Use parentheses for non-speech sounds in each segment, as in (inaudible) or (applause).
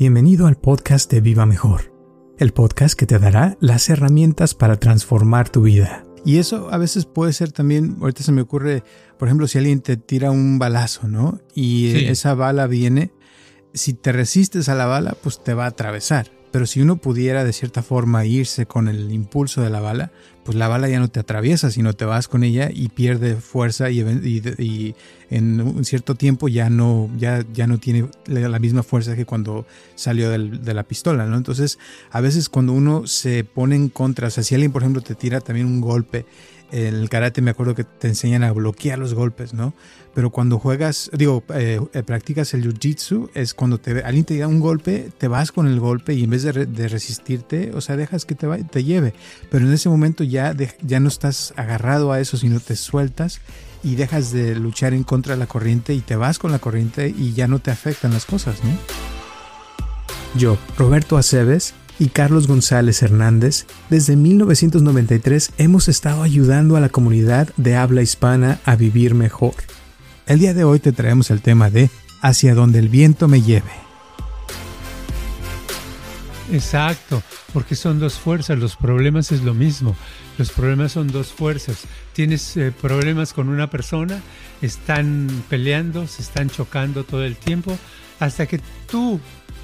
Bienvenido al podcast de Viva Mejor, el podcast que te dará las herramientas para transformar tu vida. Y eso a veces puede ser también, ahorita se me ocurre, por ejemplo, si alguien te tira un balazo, ¿no? Y Sí. esa bala viene, si te resistes a la bala, pues te va a atravesar. Pero si uno pudiera de cierta forma irse con el impulso de la bala, pues la bala ya no te atraviesa, sino te vas con ella y pierde fuerza y, en un cierto tiempo ya no, ya, ya no tiene la misma fuerza que cuando salió de la pistola, ¿no? Entonces, a veces cuando uno se pone en contra, o sea, si alguien, por ejemplo, te tira también un golpe, el karate me acuerdo que te enseñan a bloquear los golpes, ¿no? Pero cuando juegas, digo, eh, eh, practicas el jiu-jitsu, es cuando te, alguien te da un golpe, te vas con el golpe y en vez de, re- de resistirte, o sea, dejas que te, va- te lleve. Pero en ese momento ya, ya no estás agarrado a eso, sino te sueltas y dejas de luchar en contra de la corriente y te vas con la corriente y ya no te afectan las cosas, ¿no? Yo, Roberto Aceves y Carlos González Hernández, desde 1993 hemos estado ayudando a la comunidad de habla hispana a vivir mejor. El día de hoy te traemos el tema de Hacia donde el viento me lleve. Exacto, porque son dos fuerzas, los problemas es lo mismo, los problemas son dos fuerzas. Tienes eh, problemas con una persona, están peleando, se están chocando todo el tiempo, hasta que tú,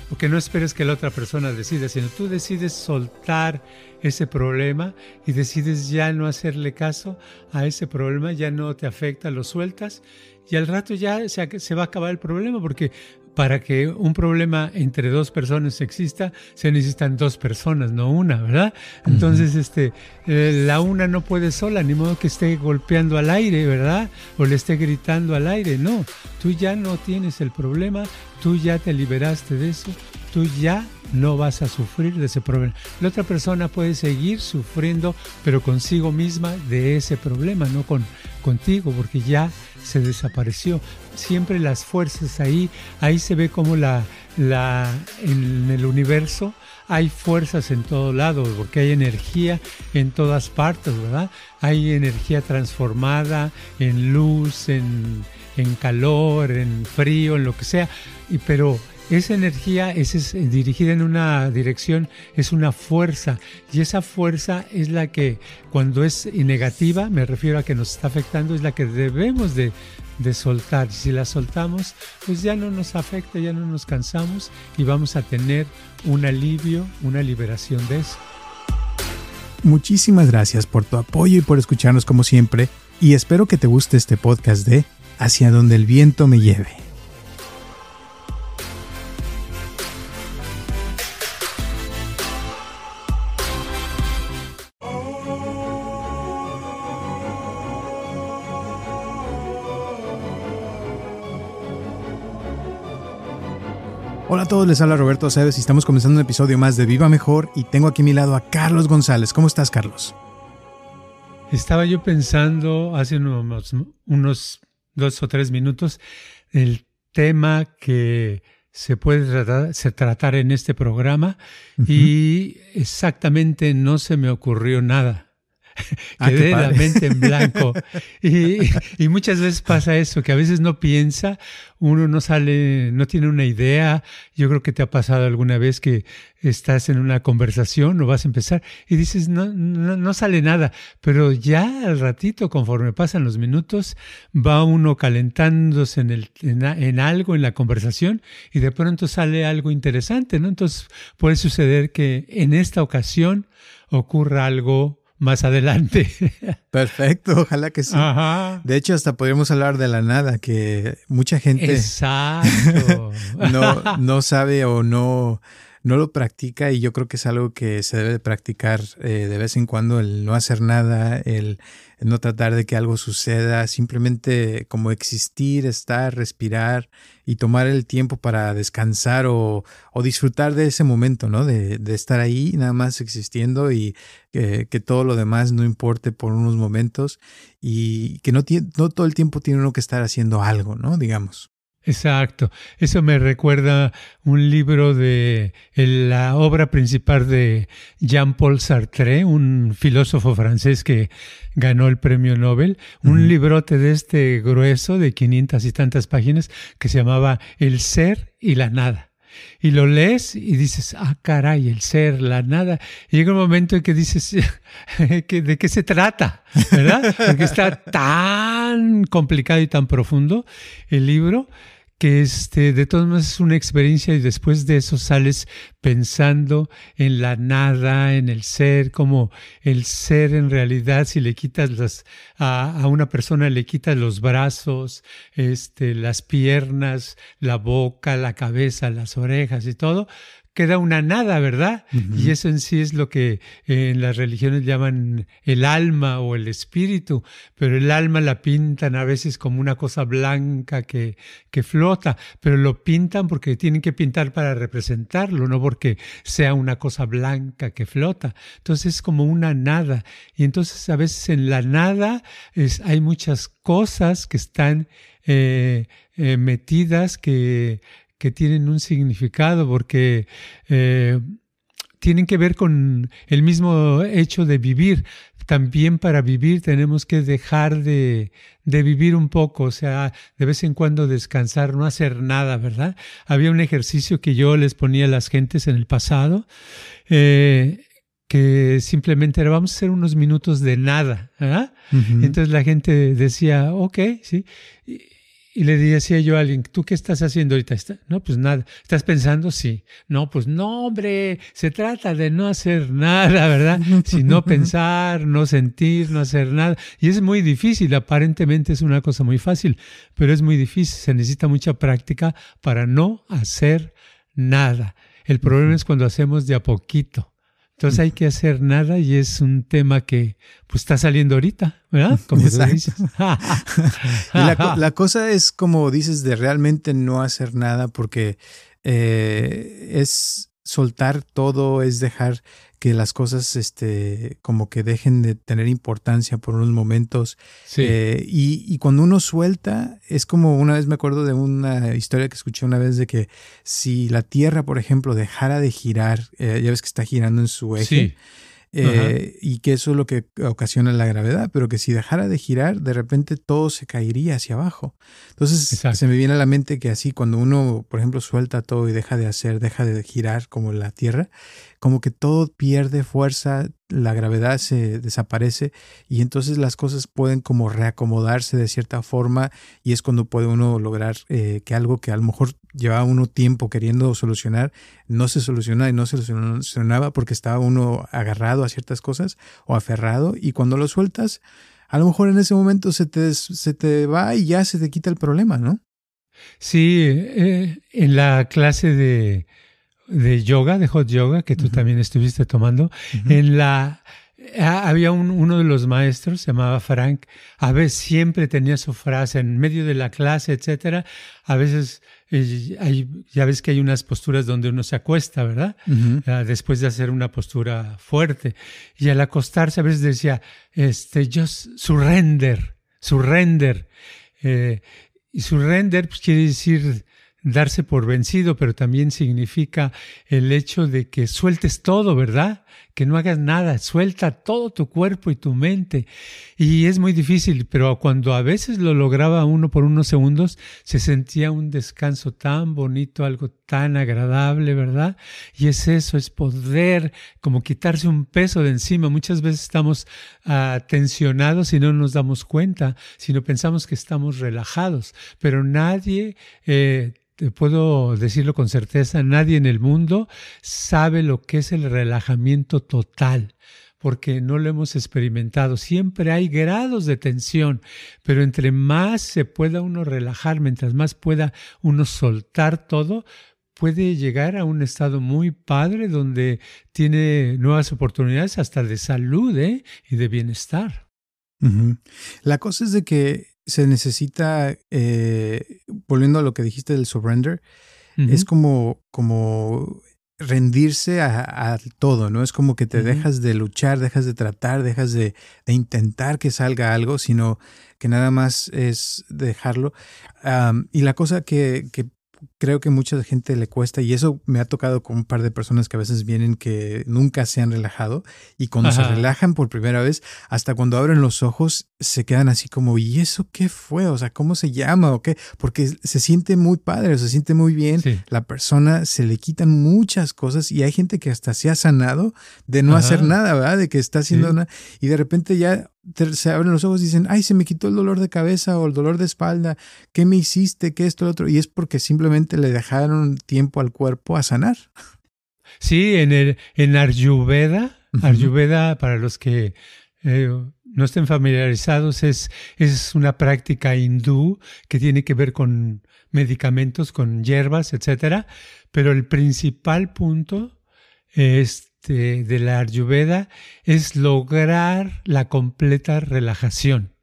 porque no esperes que la otra persona decida, sino tú decides soltar ese problema y decides ya no hacerle caso a ese problema, ya no te afecta, lo sueltas y al rato ya se, se va a acabar el problema porque para que un problema entre dos personas exista, se necesitan dos personas, no una, ¿verdad? Entonces, este, eh, la una no puede sola, ni modo que esté golpeando al aire, ¿verdad? O le esté gritando al aire, no. Tú ya no tienes el problema, tú ya te liberaste de eso, tú ya no vas a sufrir de ese problema. La otra persona puede seguir sufriendo, pero consigo misma de ese problema, no con contigo, porque ya se desapareció. Siempre las fuerzas ahí, ahí se ve como la, la, en el universo hay fuerzas en todo lado, porque hay energía en todas partes, ¿verdad? Hay energía transformada en luz, en, en calor, en frío, en lo que sea, y, pero esa energía es, dirigida en una dirección, es una fuerza, y esa fuerza es la que cuando es negativa, me refiero a que nos está afectando, es la que debemos de, de soltar. Si la soltamos, pues ya no nos afecta, ya no nos cansamos y vamos a tener un alivio, una liberación de eso. Muchísimas gracias por tu apoyo y por escucharnos como siempre, y espero que te guste este podcast de Hacia donde el viento me lleve. A todos, les habla Roberto Aceves y estamos comenzando un episodio más de Viva Mejor y tengo aquí a mi lado a Carlos González. ¿Cómo estás, Carlos? Estaba yo pensando hace unos, unos dos o tres minutos el tema que se puede tratar, se tratar en este programa y exactamente no se me ocurrió nada. Ah, (laughs) Quedé la mente en blanco. (laughs) Y, y muchas veces pasa eso, que a veces no piensa, uno no sale, no tiene una idea. Yo creo que te ha pasado alguna vez que estás en una conversación o vas a empezar y dices, no, no, no sale nada. Pero ya al ratito, conforme pasan los minutos, va uno calentándose en, el, en algo, en la conversación, y de pronto sale algo interesante, ¿no? Entonces puede suceder que en esta ocasión ocurra algo más adelante. (laughs) Perfecto, ojalá que sí. Ajá. De hecho, hasta podríamos hablar de la nada, que mucha gente Exacto. (laughs) no, no sabe o no, no lo practica y yo creo que es algo que se debe de practicar eh, de vez en cuando, el no hacer nada, el no tratar de que algo suceda, simplemente como existir, estar, respirar y tomar el tiempo para descansar o, o disfrutar de ese momento, ¿no? De, de estar ahí nada más existiendo y que, que, todo lo demás no importe por unos momentos y que no, no todo el tiempo tiene uno que estar haciendo algo, ¿no? Digamos. Exacto. Eso me recuerda un libro de la obra principal de Jean-Paul Sartre, un filósofo francés que ganó el premio Nobel, un librote de este grueso de 500 y tantas páginas que se llamaba El ser y la nada. Y lo lees y dices, ah, caray, el ser, la nada. Y llega un momento en que dices, (laughs) ¿de qué se trata? ¿Verdad? Porque está (laughs) tan complicado y tan profundo el libro que este, de todas maneras es una experiencia y después de eso sales pensando en la nada, en el ser, como el ser en realidad, si le quitas las, a, a una persona le quitas los brazos, este, las piernas, la boca, la cabeza, las orejas y todo, queda una nada, ¿verdad? Y eso en sí es lo que eh, en las religiones llaman el alma o el espíritu, pero el alma la pintan a veces como una cosa blanca que, que flota, pero lo pintan porque tienen que pintar para representarlo, no porque sea una cosa blanca que flota. Entonces es como una nada. Y entonces a veces en la nada es, hay muchas cosas que están eh, eh, metidas que que tienen un significado porque eh, tienen que ver con el mismo hecho de vivir. También para vivir tenemos que dejar de, de, vivir un poco, o sea, de vez en cuando descansar, no hacer nada, ¿verdad? Había un ejercicio que yo les ponía a las gentes en el pasado, eh, que simplemente era, vamos a hacer unos minutos de nada, ¿verdad? Entonces la gente decía, ok, sí. Y le decía yo a alguien, ¿tú qué estás haciendo ahorita? No, pues nada. ¿Estás pensando? Sí. No, pues no, hombre, se trata de no hacer (laughs) nada, ¿verdad? Sino pensar, no sentir, no hacer nada. Y es muy difícil, aparentemente es una cosa muy fácil, pero es muy difícil, se necesita mucha práctica para no hacer nada. El problema es cuando hacemos de a poquito. Entonces hay que hacer nada y es un tema que pues está saliendo ahorita, ¿verdad? (laughs) Como dices. (laughs) la, cosa es como dices de realmente no hacer nada porque eh, es soltar todo, es dejar que las cosas este, como que dejen de tener importancia por unos momentos. Eh, y, cuando uno suelta, es como una vez me acuerdo de una historia que escuché una vez de que si la Tierra, por ejemplo, dejara de girar, eh, ya ves que está girando en su eje. Eh, y que eso es lo que ocasiona la gravedad, pero que si dejara de girar, de repente todo se caería hacia abajo. Entonces se me viene a la mente que así cuando uno, por ejemplo, suelta todo y deja de hacer, deja de girar como la Tierra, como que todo pierde fuerza, la gravedad se desaparece y entonces las cosas pueden como reacomodarse de cierta forma y es cuando puede uno lograr eh, que algo que a lo mejor llevaba uno tiempo queriendo solucionar no se soluciona y no se solucionaba porque estaba uno agarrado a ciertas cosas o aferrado y cuando lo sueltas a lo mejor en ese momento se te, se te va y ya se te quita el problema, ¿no? Sí, eh, en la clase de de yoga, de hot yoga, que tú también estuviste tomando, en la había uno de los maestros, se llamaba Frank, a veces siempre tenía su frase en medio de la clase, etcétera. A veces eh, hay, ya ves que hay unas posturas donde uno se acuesta, ¿verdad? Ah, después de hacer una postura fuerte. Y al acostarse a veces decía, este, just surrender, surrender. Eh, y surrender pues, quiere decir darse por vencido, pero también significa el hecho de que sueltes todo, ¿verdad? Que no hagas nada, suelta todo tu cuerpo y tu mente. Y es muy difícil, pero cuando a veces lo lograba uno por unos segundos, se sentía un descanso tan bonito, algo tan agradable, ¿verdad? Y es eso, es poder como quitarse un peso de encima. Muchas veces estamos uh, tensionados y no nos damos cuenta, sino pensamos que estamos relajados, pero nadie... Eh, te puedo decirlo con certeza, nadie en el mundo sabe lo que es el relajamiento total, porque no lo hemos experimentado. Siempre hay grados de tensión, pero entre más se pueda uno relajar, mientras más pueda uno soltar todo, puede llegar a un estado muy padre donde tiene nuevas oportunidades hasta de salud ¿eh? y de bienestar. La cosa es de que se necesita, eh, volviendo a lo que dijiste del surrender, es como, como rendirse a, todo, ¿no? Es como que te dejas de luchar, dejas de tratar, dejas de, intentar que salga algo, sino que nada más es dejarlo. y la cosa que, que creo que mucha gente le cuesta y eso me ha tocado con un par de personas que a veces vienen que nunca se han relajado y cuando se relajan por primera vez, hasta cuando abren los ojos se quedan así como, ¿y eso qué fue? O sea, ¿cómo se llama o qué? Porque se siente muy padre, se siente muy bien, la persona se le quitan muchas cosas y hay gente que hasta se ha sanado de no hacer nada, ¿verdad? De que está haciendo nada y de repente ya se abren los ojos y dicen, ay, se me quitó el dolor de cabeza o el dolor de espalda, ¿qué me hiciste? ¿Qué esto, lo otro? Y es porque simplemente le dejaron tiempo al cuerpo a sanar. Sí, en, el, en Ayurveda, Ayurveda, para los que eh, no estén familiarizados, es, es una práctica hindú que tiene que ver con medicamentos, con hierbas, etcétera, pero el principal punto es este, de la Ayurveda es lograr la completa relajación.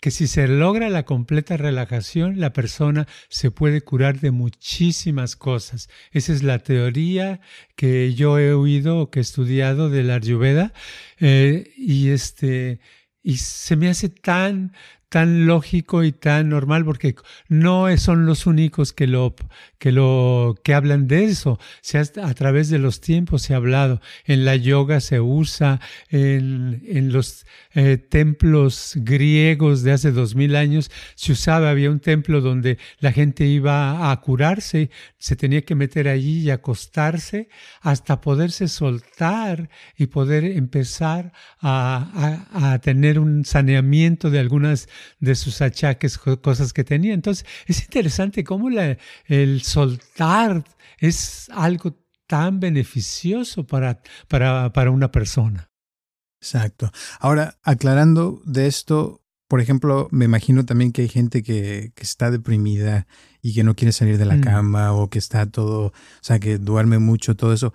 Que si se logra la completa relajación, la persona se puede curar de muchísimas cosas. Esa es la teoría que yo he oído o que he estudiado de la Ayurveda. Eh, y este, y se me hace tan, tan lógico y tan normal porque no son los únicos que lo que lo que hablan de eso. Se a través de los tiempos se ha hablado. En la yoga se usa en, en los eh, templos griegos de hace dos mil años se usaba. Había un templo donde la gente iba a curarse se tenía que meter allí y acostarse hasta poderse soltar y poder empezar a, a tener un saneamiento de algunas de sus achaques, cosas que tenía. Entonces, es interesante cómo el soltar es algo tan beneficioso para, para, para una persona. Exacto. Ahora, aclarando de esto, por ejemplo, me imagino también que hay gente que, que, está deprimida y que no quiere salir de la mm. cama o que está todo, o sea, que duerme mucho, todo eso.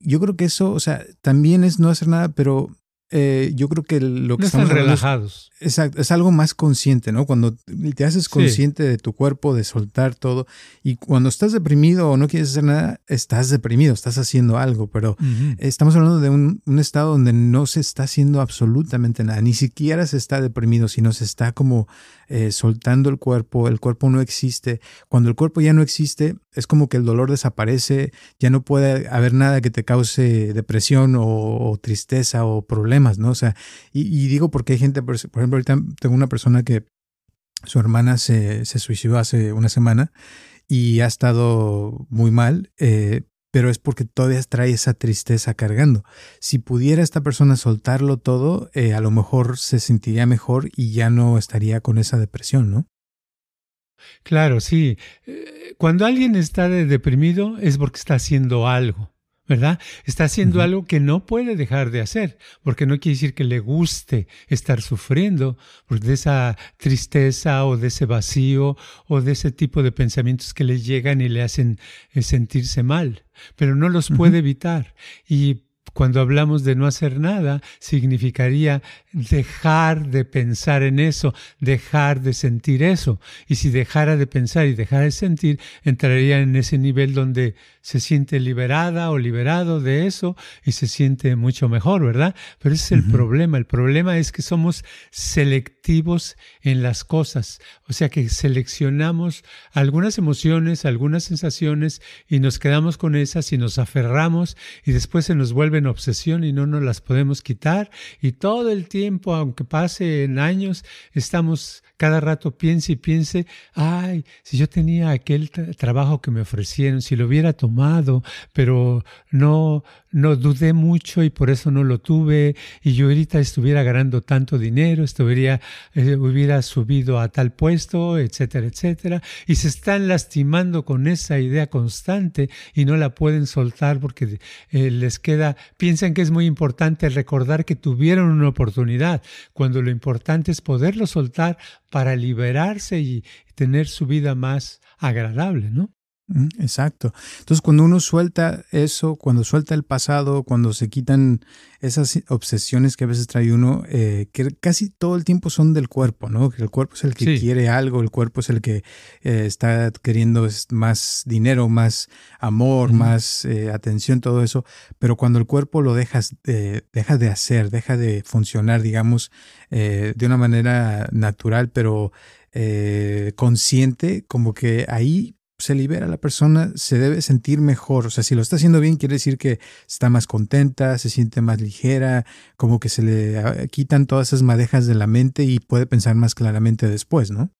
Yo creo que eso, o sea, también es no hacer nada, pero eh, yo creo que lo que están relajados. Es, exacto, es algo más consciente, ¿no? Cuando te haces consciente de tu cuerpo, de soltar todo, y cuando estás deprimido o no quieres hacer nada, estás deprimido, estás haciendo algo, pero estamos hablando de un, un, estado donde no se está haciendo absolutamente nada, ni siquiera se está deprimido, sino se está como eh, soltando el cuerpo, el cuerpo no existe. Cuando el cuerpo ya no existe, es como que el dolor desaparece, ya no puede haber nada que te cause depresión o, tristeza o problemas, ¿no? O sea, y, digo porque hay gente, por, ejemplo, ahorita tengo una persona que su hermana se, se suicidó hace una semana y ha estado muy mal, eh, pero es porque todavía trae esa tristeza cargando. Si pudiera esta persona soltarlo todo, eh, a lo mejor se sentiría mejor y ya no estaría con esa depresión, ¿no? Claro, sí. Eh, cuando alguien está deprimido es porque está haciendo algo. ¿Verdad? Está haciendo algo que no puede dejar de hacer, porque no quiere decir que le guste estar sufriendo porque de esa tristeza o de ese vacío o de ese tipo de pensamientos que le llegan y le hacen eh, sentirse mal, pero no los puede evitar. Y cuando hablamos de no hacer nada, significaría dejar de pensar en eso, dejar de sentir eso. Y si dejara de pensar y dejara de sentir, entraría en ese nivel donde se siente liberada o liberado de eso y se siente mucho mejor, ¿verdad? Pero ese es el problema. El problema es que somos selectivos en las cosas. O sea que seleccionamos algunas emociones, algunas sensaciones y nos quedamos con esas y nos aferramos y después se nos vuelven obsesión y no nos las podemos quitar. Y todo el tiempo, aunque pasen años, estamos cada rato piense y piense, ay, si yo tenía aquel trabajo que me ofrecieron, si lo hubiera tomado, pero no, no dudé mucho y por eso no lo tuve, y yo ahorita estuviera ganando tanto dinero, estuviera, eh, hubiera subido a tal puesto, etcétera, etcétera, y se están lastimando con esa idea constante y no la pueden soltar porque eh, les queda, piensan que es muy importante recordar que tuvieron una oportunidad, cuando lo importante es poderlo soltar para liberarse y tener su vida más agradable, ¿no? Exacto. Entonces, cuando uno suelta eso, cuando suelta el pasado, cuando se quitan esas obsesiones que a veces trae uno, eh, que casi todo el tiempo son del cuerpo, ¿no? Que el cuerpo es el que quiere algo, el cuerpo es el que eh, está queriendo más dinero, más amor, más eh, atención, todo eso. Pero cuando el cuerpo lo dejas, deja de hacer, deja de funcionar, digamos, de una manera natural, pero consciente, como que ahí se libera la persona, se debe sentir mejor. O sea, si lo está haciendo bien, quiere decir que está más contenta, se siente más ligera, como que se le ah, quitan todas esas madejas de la mente y puede pensar más claramente después, ¿no?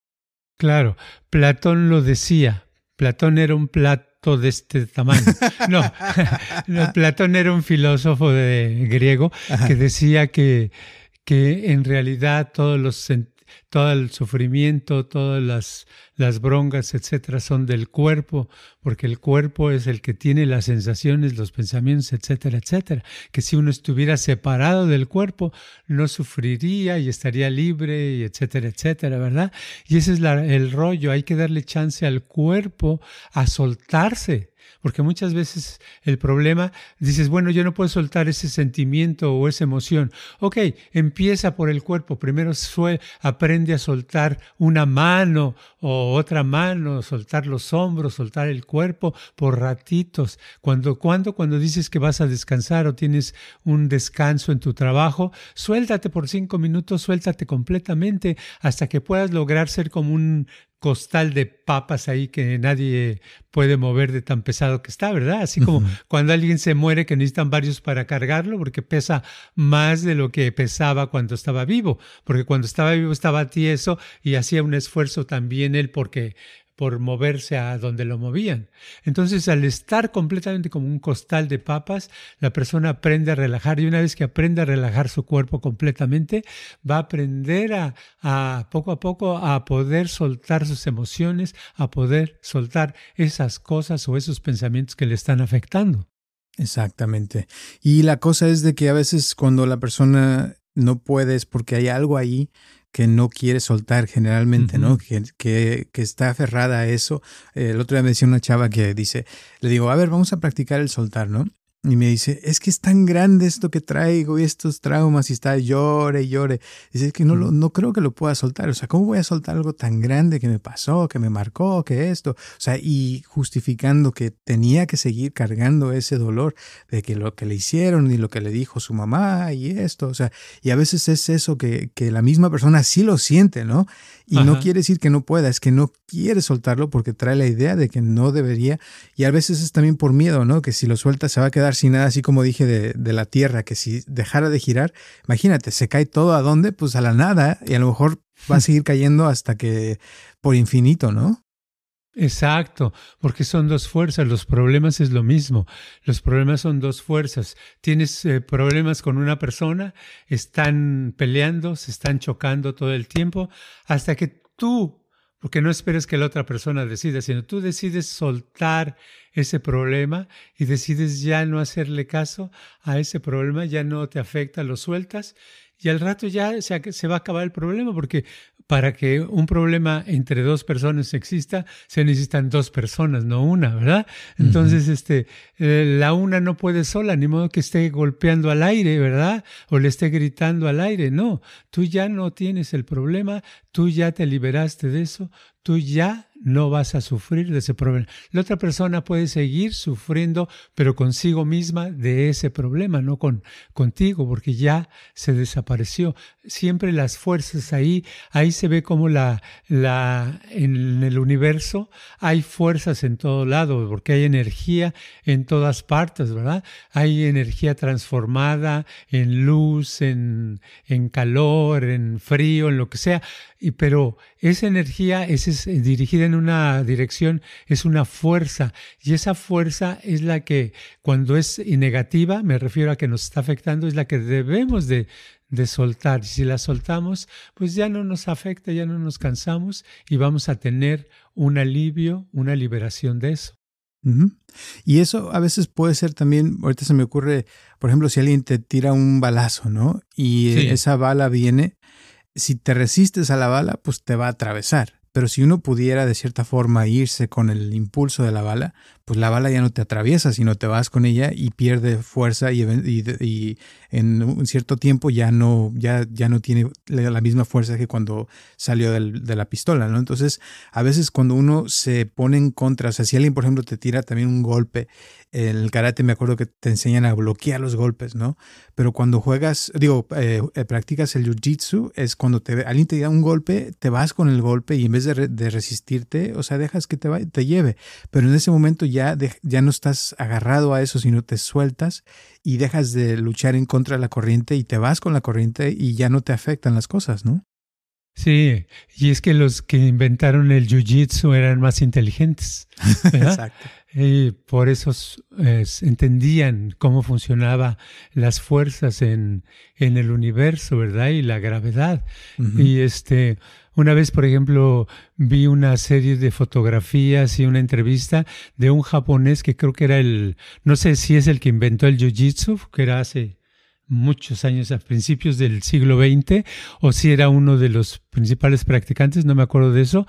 Claro, Platón lo decía. Platón era un plato de este tamaño. (laughs) (laughs) No, Platón era un filósofo de, griego que decía que, que en realidad todos los todo el sufrimiento, todas las, las broncas, etcétera, son del cuerpo, porque el cuerpo es el que tiene las sensaciones, los pensamientos, etcétera, etcétera. Que si uno estuviera separado del cuerpo, no sufriría y estaría libre, y etcétera, etcétera, ¿verdad? Y ese es el rollo, hay que darle chance al cuerpo a soltarse porque muchas veces el problema, dices, bueno, yo no puedo soltar ese sentimiento o esa emoción. Ok, empieza por el cuerpo. Primero aprende a soltar una mano o otra mano, soltar los hombros, soltar el cuerpo por ratitos. Cuando, cuando, cuando dices que vas a descansar o tienes un descanso en tu trabajo, suéltate por cinco minutos, suéltate completamente hasta que puedas lograr ser como un costal de papas ahí que nadie puede mover de tan pesado que está, ¿verdad? Así como cuando alguien se muere que necesitan varios para cargarlo porque pesa más de lo que pesaba cuando estaba vivo, porque cuando estaba vivo estaba tieso y hacía un esfuerzo también él porque por moverse a donde lo movían. Entonces, al estar completamente como un costal de papas, la persona aprende a relajar y una vez que aprende a relajar su cuerpo completamente, va a aprender a, a poco a poco a poder soltar sus emociones, a poder soltar esas cosas o esos pensamientos que le están afectando. Exactamente. Y la cosa es de que a veces cuando la persona no puede es porque hay algo ahí que no quiere soltar generalmente, ¿no? Que, que, que, está aferrada a eso. el otro día me decía una chava que dice, le digo, a ver, vamos a practicar el soltar, ¿no? Y me dice, es que es tan grande esto que traigo y estos traumas y está llore y llore. Dice, es que no, lo, no creo que lo pueda soltar. O sea, ¿cómo voy a soltar algo tan grande que me pasó, que me marcó, que esto? O sea, y justificando que tenía que seguir cargando ese dolor de que lo que le hicieron y lo que le dijo su mamá y esto. O sea, y a veces es eso que, que la misma persona sí lo siente, ¿no? Y no quiere decir que no pueda, es que no quiere soltarlo porque trae la idea de que no debería. Y a veces es también por miedo, ¿no? Que si lo suelta se va a quedar sin nada, así como dije de, de la Tierra, que si dejara de girar, imagínate, se cae todo a dónde? Pues a la nada y a lo mejor va a seguir cayendo hasta que por infinito, ¿no? Exacto, porque son dos fuerzas, los problemas es lo mismo, los problemas son dos fuerzas. Tienes eh, problemas con una persona, están peleando, se están chocando todo el tiempo, hasta que tú, porque no esperes que la otra persona decida, sino tú decides soltar ese problema y decides ya no hacerle caso a ese problema, ya no te afecta, lo sueltas y al rato ya se, se va a acabar el problema porque para que un problema entre dos personas exista, se necesitan dos personas, no una, ¿verdad? Entonces, este, eh, la una no puede sola, ni modo que esté golpeando al aire, ¿verdad? O le esté gritando al aire, no. Tú ya no tienes el problema, tú ya te liberaste de eso, tú ya no vas a sufrir de ese problema. La otra persona puede seguir sufriendo, pero consigo misma de ese problema, no con contigo, porque ya se desapareció. Siempre las fuerzas ahí, ahí se ve como la, la, en el universo hay fuerzas en todo lado, porque hay energía en todas partes, ¿verdad? Hay energía transformada en luz, en, en calor, en frío, en lo que sea. Y, pero esa energía es, dirigida en una dirección, es una fuerza. Y esa fuerza es la que, cuando es negativa, me refiero a que nos está afectando, es la que debemos de, de soltar. Y si la soltamos, pues ya no nos afecta, ya no nos cansamos y vamos a tener un alivio, una liberación de eso. Y eso a veces puede ser también, ahorita se me ocurre, por ejemplo, si alguien te tira un balazo, ¿no? Y esa bala viene si te resistes a la bala, pues te va a atravesar. Pero si uno pudiera de cierta forma irse con el impulso de la bala, pues la bala ya no te atraviesa, sino te vas con ella y pierde fuerza y, en un cierto tiempo ya no, ya, ya no tiene la misma fuerza que cuando salió de la pistola, ¿no? Entonces, a veces cuando uno se pone en contra, o sea, si alguien, por ejemplo, te tira también un golpe, el karate me acuerdo que te enseñan a bloquear los golpes, ¿no? Pero cuando juegas, digo, eh, eh, practicas el jiu-jitsu, es cuando te, alguien te da un golpe, te vas con el golpe y en vez de, resistirte, o sea, dejas que te, te lleve. Pero en ese momento ya, ya no estás agarrado a eso, sino te sueltas y dejas de luchar en contra de la corriente y te vas con la corriente y ya no te afectan las cosas, ¿no? Sí, y es que los que inventaron el jiu-jitsu eran más inteligentes. (laughs) Exacto. Y por eso entendían cómo funcionaban las fuerzas en, en, el universo, ¿verdad? Y la gravedad. Y este, una vez, por ejemplo, vi una serie de fotografías y una entrevista de un japonés que creo que era el, no sé si es el que inventó el jiu-jitsu, que era hace muchos años, a principios del siglo XX, o si era uno de los principales practicantes, no me acuerdo de eso,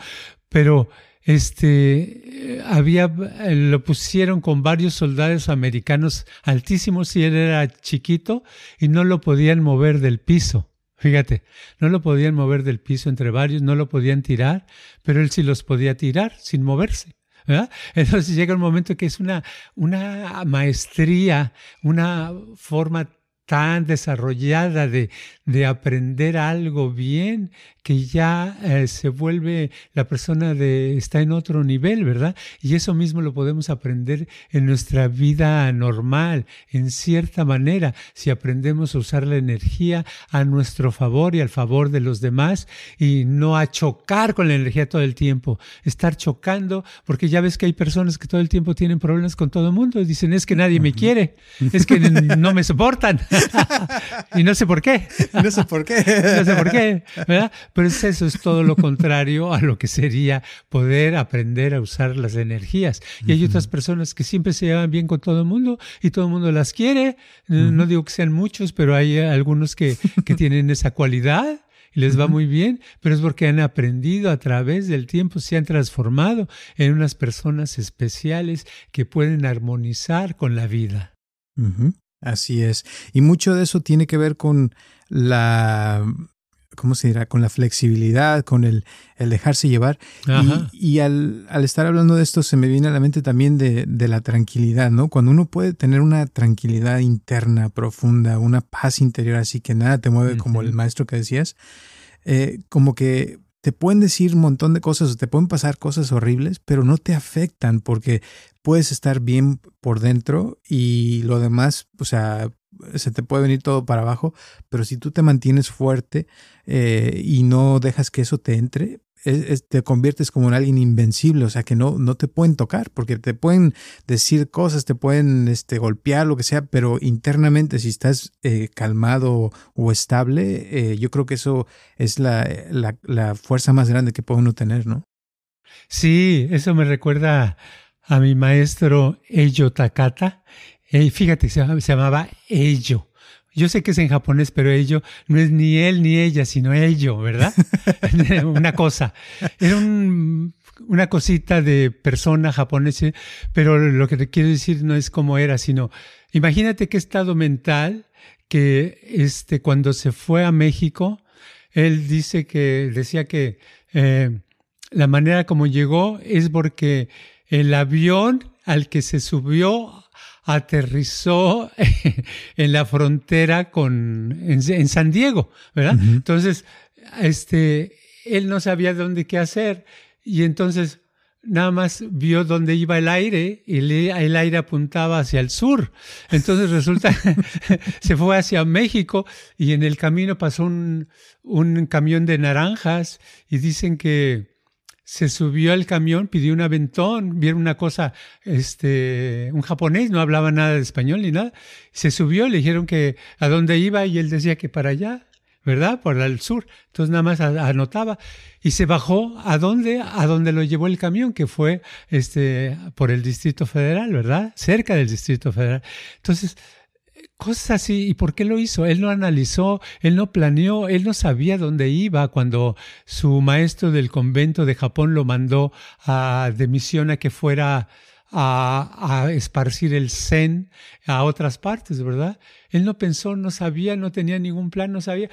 pero este había lo pusieron con varios soldados americanos altísimos y él era chiquito y no lo podían mover del piso. Fíjate, no lo podían mover del piso entre varios, no lo podían tirar, pero él sí los podía tirar sin moverse. (laughs) Entonces llega un momento que es una, una maestría, una forma tan desarrollada de, de aprender algo bien que ya eh, se vuelve la persona de está en otro nivel, ¿verdad? Y eso mismo lo podemos aprender en nuestra vida normal, en cierta manera, si aprendemos a usar la energía a nuestro favor y al favor de los demás y no a chocar con la energía todo el tiempo, estar chocando, porque ya ves que hay personas que todo el tiempo tienen problemas con todo el mundo y dicen, es que nadie me quiere, es que no me soportan. (laughs) y no sé por qué. (laughs) no sé por qué. no sé por qué, ¿verdad? Pero eso es todo lo contrario a lo que sería poder aprender a usar las energías. Y hay otras personas que siempre se llevan bien con todo el mundo y todo el mundo las quiere. No digo que sean muchos, pero hay algunos que, que (laughs) tienen esa cualidad y les va muy bien, pero es porque han aprendido a través del tiempo, se han transformado en unas personas especiales que pueden armonizar con la vida. Así es. Y mucho de eso tiene que ver con la, ¿cómo se dirá? Con la flexibilidad, con el, el dejarse llevar. Y, al, al, estar hablando de esto se me viene a la mente también de, de, la tranquilidad, ¿no? Cuando uno puede tener una tranquilidad interna, profunda, una paz interior así que nada te mueve, como el maestro que decías, eh, como que te pueden decir un montón de cosas, te pueden pasar cosas horribles, pero no te afectan porque puedes estar bien por dentro y lo demás, o sea, se te puede venir todo para abajo, pero si tú te mantienes fuerte eh, y no dejas que eso te entre, te conviertes como en alguien invencible, o sea que no, no te pueden tocar, porque te pueden decir cosas, te pueden este, golpear, lo que sea, pero internamente si estás eh, calmado o estable, eh, yo creo que eso es la, la, fuerza más grande que puede uno tener, ¿no? Sí, eso me recuerda a mi maestro Eyo Takata. y fíjate, se, llamaba Eyo. Yo sé que es en japonés, pero ello no es ni él ni ella, sino ello, ¿verdad? (laughs) una cosa. Era una cosita de persona japonesa, pero lo que te quiero decir no es como era, sino imagínate qué estado mental que este, cuando se fue a México, él dice que, decía que eh, la manera como llegó es porque el avión al que se subió aterrizó (laughs) en la frontera con, en, San Diego, ¿verdad? Entonces, este, él no sabía dónde qué hacer y entonces nada más vio dónde iba el aire y el aire apuntaba hacia el sur. Entonces resulta, (laughs) (laughs) se fue hacia México y en el camino pasó un, un camión de naranjas y dicen que se subió al camión, pidió un aventón, vieron una cosa, este, un japonés, no hablaba nada de español ni nada, se subió, le dijeron que a dónde iba y él decía que para allá, ¿verdad? Por el sur. Entonces nada más anotaba y se bajó a dónde, a dónde lo llevó el camión, que fue este, por el Distrito Federal, ¿verdad? Cerca del Distrito Federal. Entonces, Cosas así. ¿Y por qué lo hizo? Él no analizó, él no planeó, él no sabía dónde iba cuando su maestro del convento de Japón lo mandó a, de misión a que fuera a, a, esparcir el zen a otras partes, ¿verdad? Él no pensó, no sabía, no tenía ningún plan, no sabía.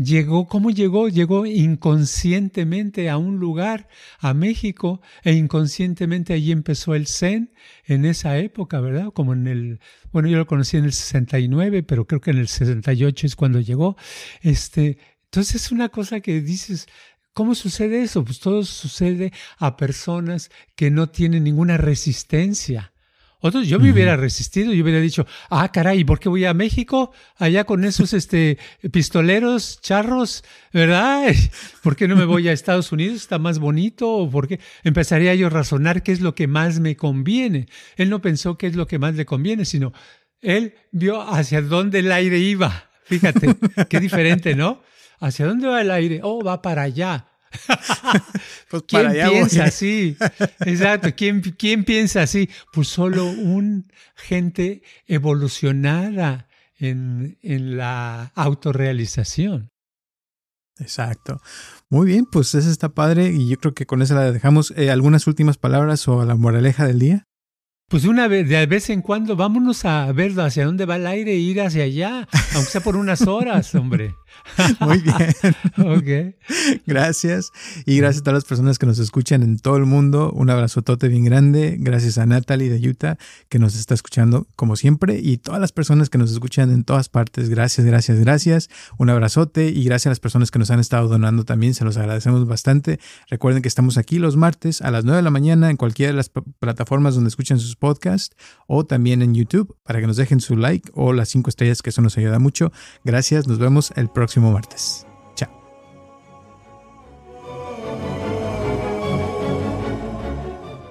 Llegó, ¿cómo llegó? Llegó inconscientemente a un lugar, a México, e inconscientemente allí empezó el Zen en esa época, ¿verdad? Como en el, bueno, yo lo conocí en el 69, pero creo que en el 68 es cuando llegó. Este, entonces es una cosa que dices, ¿Cómo sucede eso? Pues todo sucede a personas que no tienen ninguna resistencia otros, yo me hubiera resistido, yo hubiera dicho, ah, caray, ¿por qué voy a México? Allá con esos este, pistoleros, charros, ¿verdad? (laughs) ¿Por qué no me voy a Estados Unidos? ¿Está más bonito? ¿O por qué? Empezaría yo a razonar qué es lo que más me conviene. Él no pensó qué es lo que más le conviene, sino él vio hacia dónde el aire iba. Fíjate, qué diferente, ¿no? ¿Hacia dónde va el aire? Oh, va para allá. (laughs) pues ¿Quién piensa así? (laughs) Exacto. ¿Quién, ¿Quién piensa así? Pues solo un gente evolucionada en, en la autorrealización. Exacto. Muy bien, pues eso está padre y yo creo que con eso la dejamos. Eh, ¿Algunas últimas palabras o la moraleja del día? Pues una vez, de vez en cuando, vámonos a ver hacia dónde va el aire e ir hacia allá, aunque sea por unas horas, hombre. (laughs) (laughs) Muy bien. ok. Gracias. Y gracias a todas las personas que nos escuchan en todo el mundo. Un abrazotote bien grande. Gracias a Natalie de Utah, que nos está escuchando como siempre. Y todas las personas que nos escuchan en todas partes. Gracias, gracias, gracias. Un abrazote. Y gracias a las personas que nos han estado donando también. Se los agradecemos bastante. Recuerden que estamos aquí los martes a las 9 de la mañana en cualquiera de las plataformas donde escuchan sus podcast o también en YouTube para que nos dejen su like o las cinco estrellas que eso nos ayuda mucho. Gracias, nos vemos el próximo martes. Chao.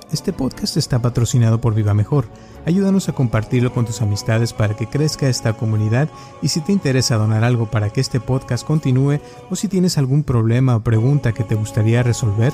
Este podcast está patrocinado por Viva Mejor. Ayúdanos a compartirlo con tus amistades para que crezca esta comunidad y si te interesa donar algo para que este podcast continúe o si tienes algún problema o pregunta que te gustaría resolver,